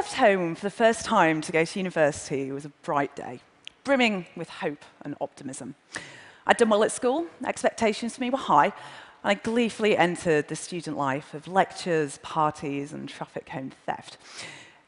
left home for the first time to go to university, it was a bright day, brimming with hope and optimism. I'd done well at school, expectations for me were high, and I gleefully entered the student life of lectures, parties, and traffic cone theft.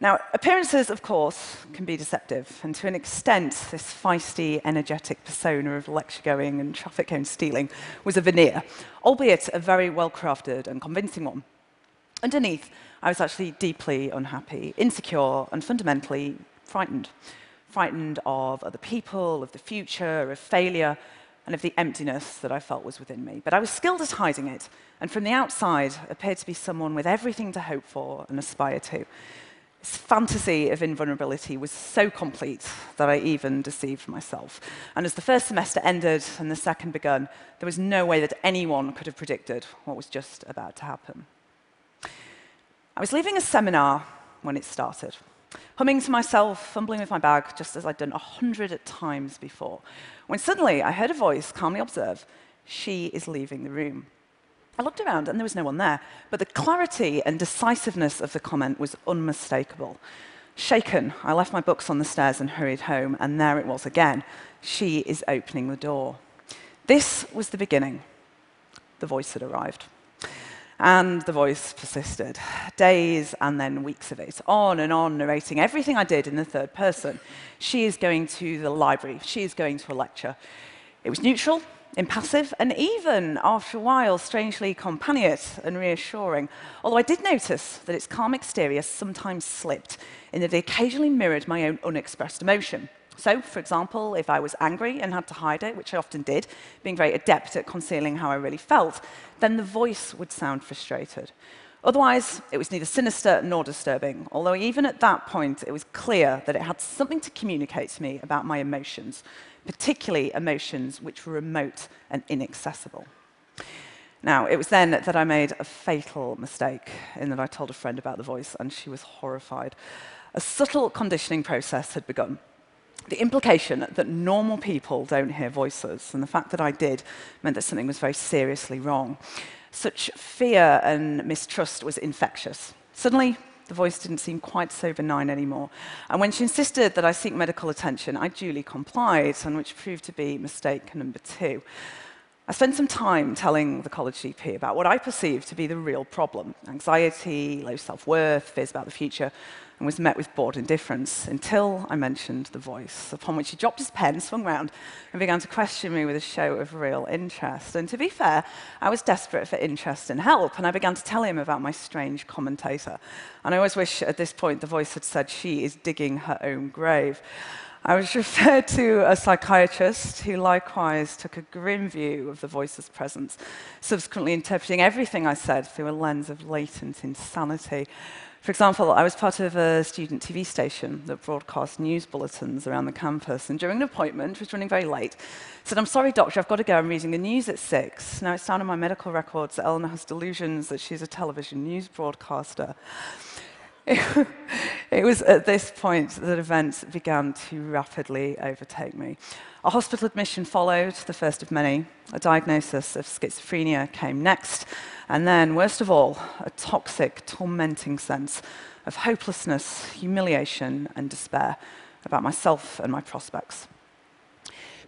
Now, appearances, of course, can be deceptive, and to an extent, this feisty, energetic persona of lecture going and traffic cone stealing was a veneer, albeit a very well crafted and convincing one. Underneath, I was actually deeply unhappy, insecure, and fundamentally frightened. Frightened of other people, of the future, of failure, and of the emptiness that I felt was within me. But I was skilled at hiding it, and from the outside appeared to be someone with everything to hope for and aspire to. This fantasy of invulnerability was so complete that I even deceived myself. And as the first semester ended and the second begun, there was no way that anyone could have predicted what was just about to happen. I was leaving a seminar when it started, humming to myself, fumbling with my bag, just as I'd done a hundred times before, when suddenly I heard a voice calmly observe, She is leaving the room. I looked around and there was no one there, but the clarity and decisiveness of the comment was unmistakable. Shaken, I left my books on the stairs and hurried home, and there it was again. She is opening the door. This was the beginning. The voice had arrived. And the voice persisted. Days and then weeks of it, on and on, narrating everything I did in the third person. She is going to the library. She is going to a lecture. It was neutral, impassive, and even, after a while, strangely companionate and reassuring. Although I did notice that its calm exterior sometimes slipped, in that it occasionally mirrored my own unexpressed emotion. So, for example, if I was angry and had to hide it, which I often did, being very adept at concealing how I really felt, then the voice would sound frustrated. Otherwise, it was neither sinister nor disturbing, although even at that point, it was clear that it had something to communicate to me about my emotions, particularly emotions which were remote and inaccessible. Now, it was then that I made a fatal mistake in that I told a friend about the voice, and she was horrified. A subtle conditioning process had begun. The implication that normal people don't hear voices, and the fact that I did, meant that something was very seriously wrong. Such fear and mistrust was infectious. Suddenly, the voice didn't seem quite so benign anymore. And when she insisted that I seek medical attention, I duly complied, and which proved to be mistake number two. I spent some time telling the college GP about what I perceived to be the real problem anxiety, low self worth, fears about the future, and was met with bored indifference until I mentioned the voice, upon which he dropped his pen, swung round, and began to question me with a show of real interest. And to be fair, I was desperate for interest and help, and I began to tell him about my strange commentator. And I always wish at this point the voice had said, She is digging her own grave. I was referred to a psychiatrist who likewise took a grim view of the voice's presence, subsequently interpreting everything I said through a lens of latent insanity. For example, I was part of a student TV station that broadcast news bulletins around the campus, and during an appointment, which was running very late, said, I'm sorry, doctor, I've got to go, I'm reading the news at six. Now, it's down in my medical records that Eleanor has delusions that she's a television news broadcaster. it was at this point that events began to rapidly overtake me. A hospital admission followed, the first of many. A diagnosis of schizophrenia came next. And then, worst of all, a toxic, tormenting sense of hopelessness, humiliation, and despair about myself and my prospects.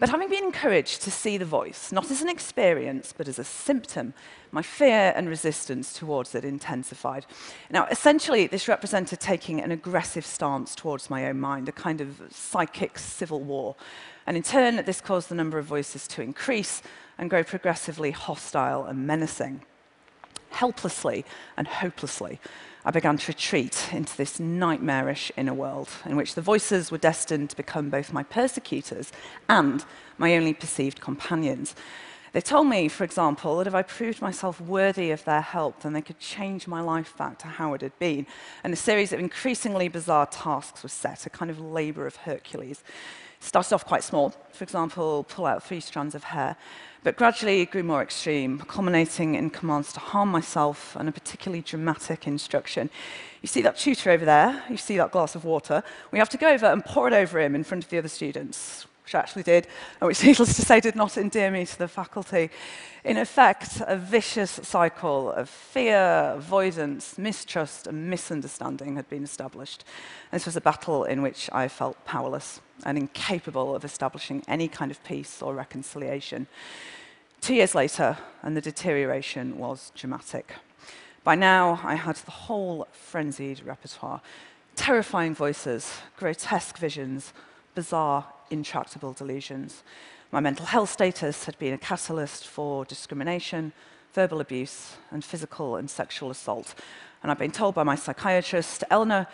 But having been encouraged to see the voice, not as an experience, but as a symptom, my fear and resistance towards it intensified. Now, essentially, this represented taking an aggressive stance towards my own mind, a kind of psychic civil war. And in turn, this caused the number of voices to increase and grow progressively hostile and menacing. Helplessly and hopelessly, I began to retreat into this nightmarish inner world in which the voices were destined to become both my persecutors and my only perceived companions. They told me, for example, that if I proved myself worthy of their help, then they could change my life back to how it had been. And a series of increasingly bizarre tasks was set, a kind of labor of Hercules. Started off quite small, for example, pull out three strands of hair, but gradually it grew more extreme, culminating in commands to harm myself and a particularly dramatic instruction. You see that tutor over there? You see that glass of water? We have to go over and pour it over him in front of the other students which I actually did, and which needless to say did not endear me to the faculty. In effect, a vicious cycle of fear, avoidance, mistrust, and misunderstanding had been established. This was a battle in which I felt powerless and incapable of establishing any kind of peace or reconciliation. Two years later, and the deterioration was dramatic. By now, I had the whole frenzied repertoire terrifying voices, grotesque visions, bizarre, intractable delusions. My mental health status had been a catalyst for discrimination, verbal abuse, and physical and sexual assault. And I'd been told by my psychiatrist, Eleanor,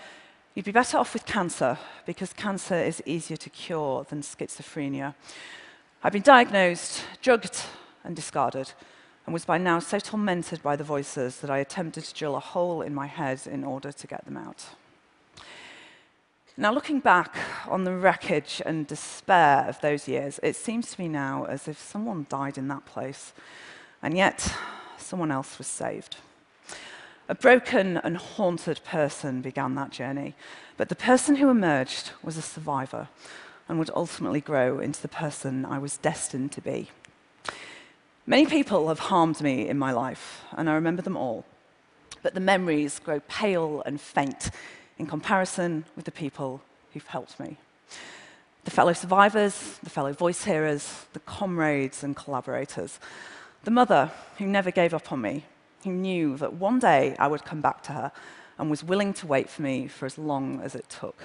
you'd be better off with cancer because cancer is easier to cure than schizophrenia. I'd been diagnosed, drugged, and discarded, and was by now so tormented by the voices that I attempted to drill a hole in my head in order to get them out. Now, looking back on the wreckage and despair of those years, it seems to me now as if someone died in that place, and yet someone else was saved. A broken and haunted person began that journey, but the person who emerged was a survivor and would ultimately grow into the person I was destined to be. Many people have harmed me in my life, and I remember them all, but the memories grow pale and faint in comparison with the people who've helped me. The fellow survivors, the fellow voice hearers, the comrades and collaborators. The mother who never gave up on me, who knew that one day I would come back to her and was willing to wait for me for as long as it took.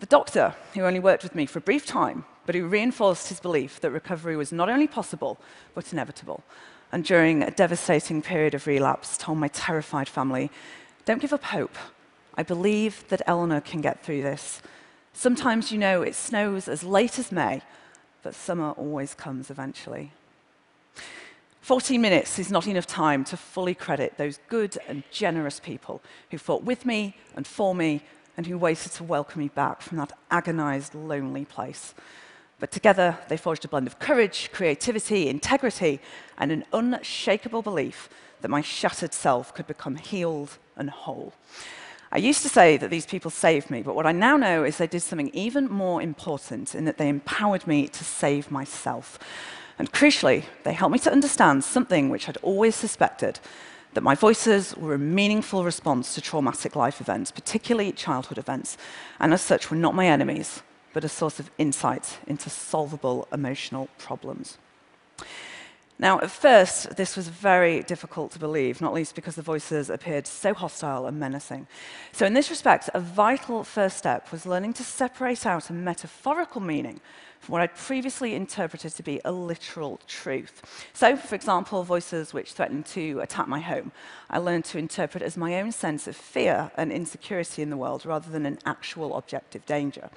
The doctor who only worked with me for a brief time, but who reinforced his belief that recovery was not only possible, but inevitable. And during a devastating period of relapse, told my terrified family, don't give up hope. I believe that Eleanor can get through this. Sometimes, you know, it snows as late as May, but summer always comes eventually. 14 minutes is not enough time to fully credit those good and generous people who fought with me and for me and who waited to welcome me back from that agonized, lonely place. But together, they forged a blend of courage, creativity, integrity, and an unshakable belief that my shattered self could become healed and whole. I used to say that these people saved me, but what I now know is they did something even more important in that they empowered me to save myself. And crucially, they helped me to understand something which I'd always suspected that my voices were a meaningful response to traumatic life events, particularly childhood events, and as such were not my enemies, but a source of insight into solvable emotional problems. Now, at first, this was very difficult to believe, not least because the voices appeared so hostile and menacing. So, in this respect, a vital first step was learning to separate out a metaphorical meaning from what I'd previously interpreted to be a literal truth. So, for example, voices which threatened to attack my home, I learned to interpret as my own sense of fear and insecurity in the world rather than an actual objective danger.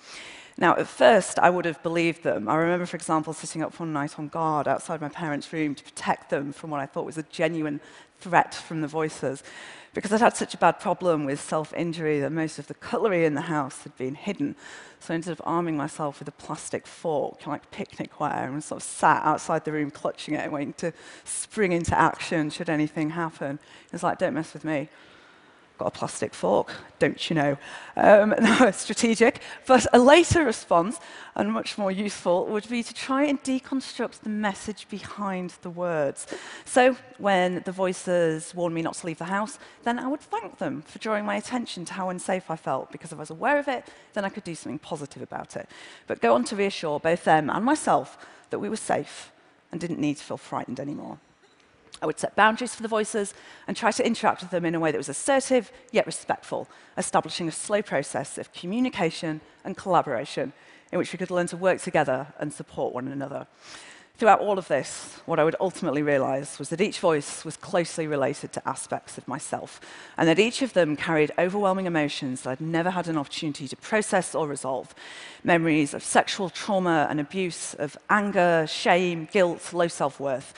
Now, at first, I would have believed them. I remember, for example, sitting up one night on guard outside my parents' room to protect them from what I thought was a genuine threat from the voices. Because I'd had such a bad problem with self injury that most of the cutlery in the house had been hidden. So instead of arming myself with a plastic fork, like picnic ware, and sort of sat outside the room clutching it, waiting to spring into action should anything happen. It was like, don't mess with me got a plastic fork, don't you know? Um, no, strategic. But a later response, and much more useful, would be to try and deconstruct the message behind the words. So when the voices warned me not to leave the house, then I would thank them for drawing my attention to how unsafe I felt, because if I was aware of it, then I could do something positive about it. But go on to reassure both them and myself that we were safe and didn't need to feel frightened anymore. I would set boundaries for the voices and try to interact with them in a way that was assertive yet respectful, establishing a slow process of communication and collaboration in which we could learn to work together and support one another. Throughout all of this, what I would ultimately realize was that each voice was closely related to aspects of myself, and that each of them carried overwhelming emotions that I'd never had an opportunity to process or resolve. Memories of sexual trauma and abuse, of anger, shame, guilt, low self worth.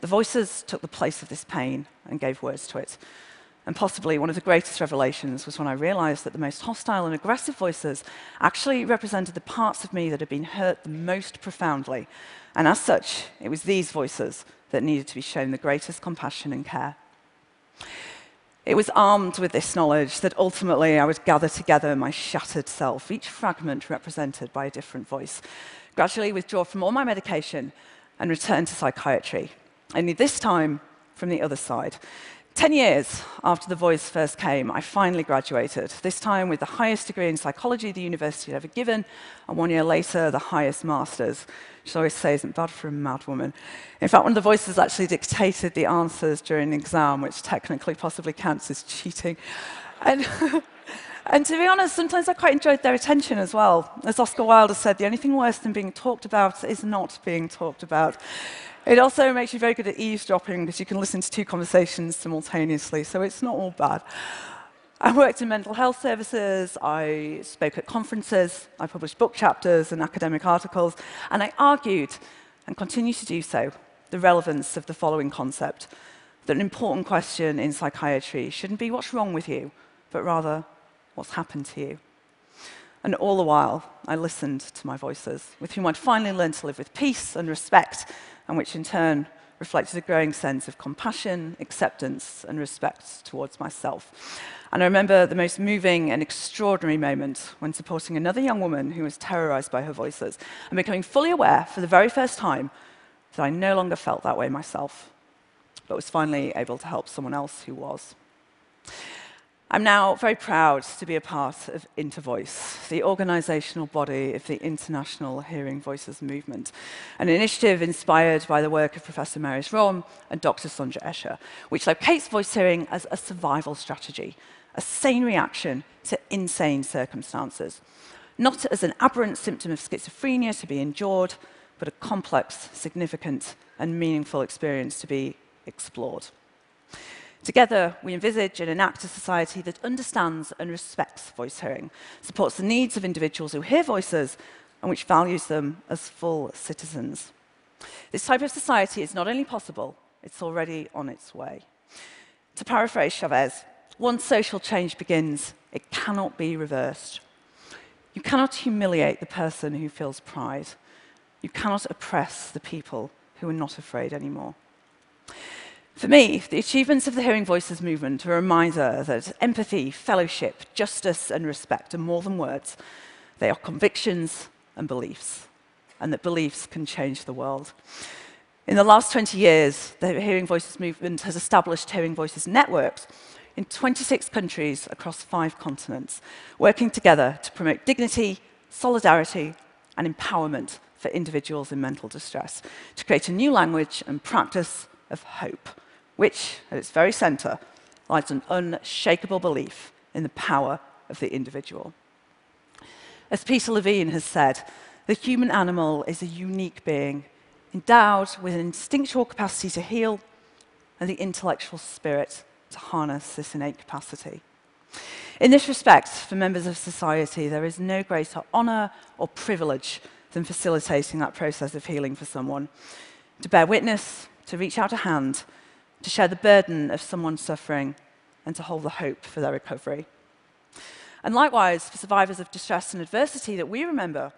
The voices took the place of this pain and gave words to it. And possibly one of the greatest revelations was when I realized that the most hostile and aggressive voices actually represented the parts of me that had been hurt the most profoundly. And as such, it was these voices that needed to be shown the greatest compassion and care. It was armed with this knowledge that ultimately I would gather together my shattered self, each fragment represented by a different voice, gradually withdraw from all my medication and return to psychiatry. Only this time from the other side. Ten years after the voice first came, I finally graduated, this time with the highest degree in psychology the university had ever given, and one year later, the highest master's, which I always say isn't bad for a mad woman. In fact, one of the voices actually dictated the answers during an exam, which technically possibly counts as cheating. And, and to be honest, sometimes I quite enjoyed their attention as well. As Oscar Wilde said, the only thing worse than being talked about is not being talked about. It also makes you very good at eavesdropping because you can listen to two conversations simultaneously, so it's not all bad. I worked in mental health services, I spoke at conferences, I published book chapters and academic articles, and I argued, and continue to do so, the relevance of the following concept that an important question in psychiatry shouldn't be what's wrong with you, but rather what's happened to you. And all the while, I listened to my voices, with whom I'd finally learned to live with peace and respect and which in turn reflected a growing sense of compassion, acceptance, and respect towards myself. And I remember the most moving and extraordinary moment when supporting another young woman who was terrorized by her voices and becoming fully aware for the very first time that I no longer felt that way myself, but was finally able to help someone else who was. I'm now very proud to be a part of Intervoice, the organisational body of the International Hearing Voices Movement, an initiative inspired by the work of Professor Marius Romme and Dr. Sandra Escher, which locates voice hearing as a survival strategy, a sane reaction to insane circumstances, not as an aberrant symptom of schizophrenia to be endured, but a complex, significant, and meaningful experience to be explored. Together, we envisage and enact a society that understands and respects voice hearing, supports the needs of individuals who hear voices, and which values them as full citizens. This type of society is not only possible, it's already on its way. To paraphrase Chavez, once social change begins, it cannot be reversed. You cannot humiliate the person who feels pride. You cannot oppress the people who are not afraid anymore. For me, the achievements of the Hearing Voices movement are a reminder that empathy, fellowship, justice, and respect are more than words. They are convictions and beliefs, and that beliefs can change the world. In the last 20 years, the Hearing Voices movement has established Hearing Voices networks in 26 countries across five continents, working together to promote dignity, solidarity, and empowerment for individuals in mental distress, to create a new language and practice of hope which, at its very center, lies an unshakable belief in the power of the individual. As Peter Levine has said, the human animal is a unique being, endowed with an instinctual capacity to heal and the intellectual spirit to harness this innate capacity. In this respect, for members of society, there is no greater honor or privilege than facilitating that process of healing for someone. To bear witness, to reach out a hand, to share the burden of someone suffering, and to hold the hope for their recovery. And likewise, for survivors of distress and adversity that we remember,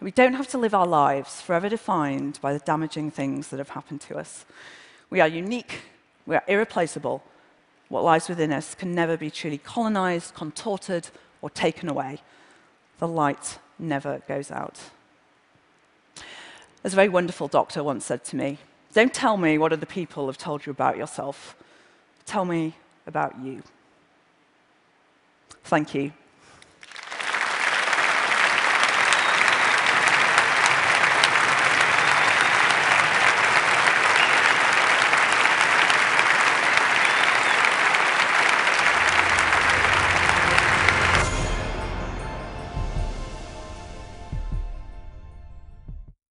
we don't have to live our lives forever defined by the damaging things that have happened to us. We are unique, we are irreplaceable. What lies within us can never be truly colonized, contorted, or taken away. The light never goes out. As a very wonderful doctor once said to me, don't tell me what other people have told you about yourself. Tell me about you. Thank you.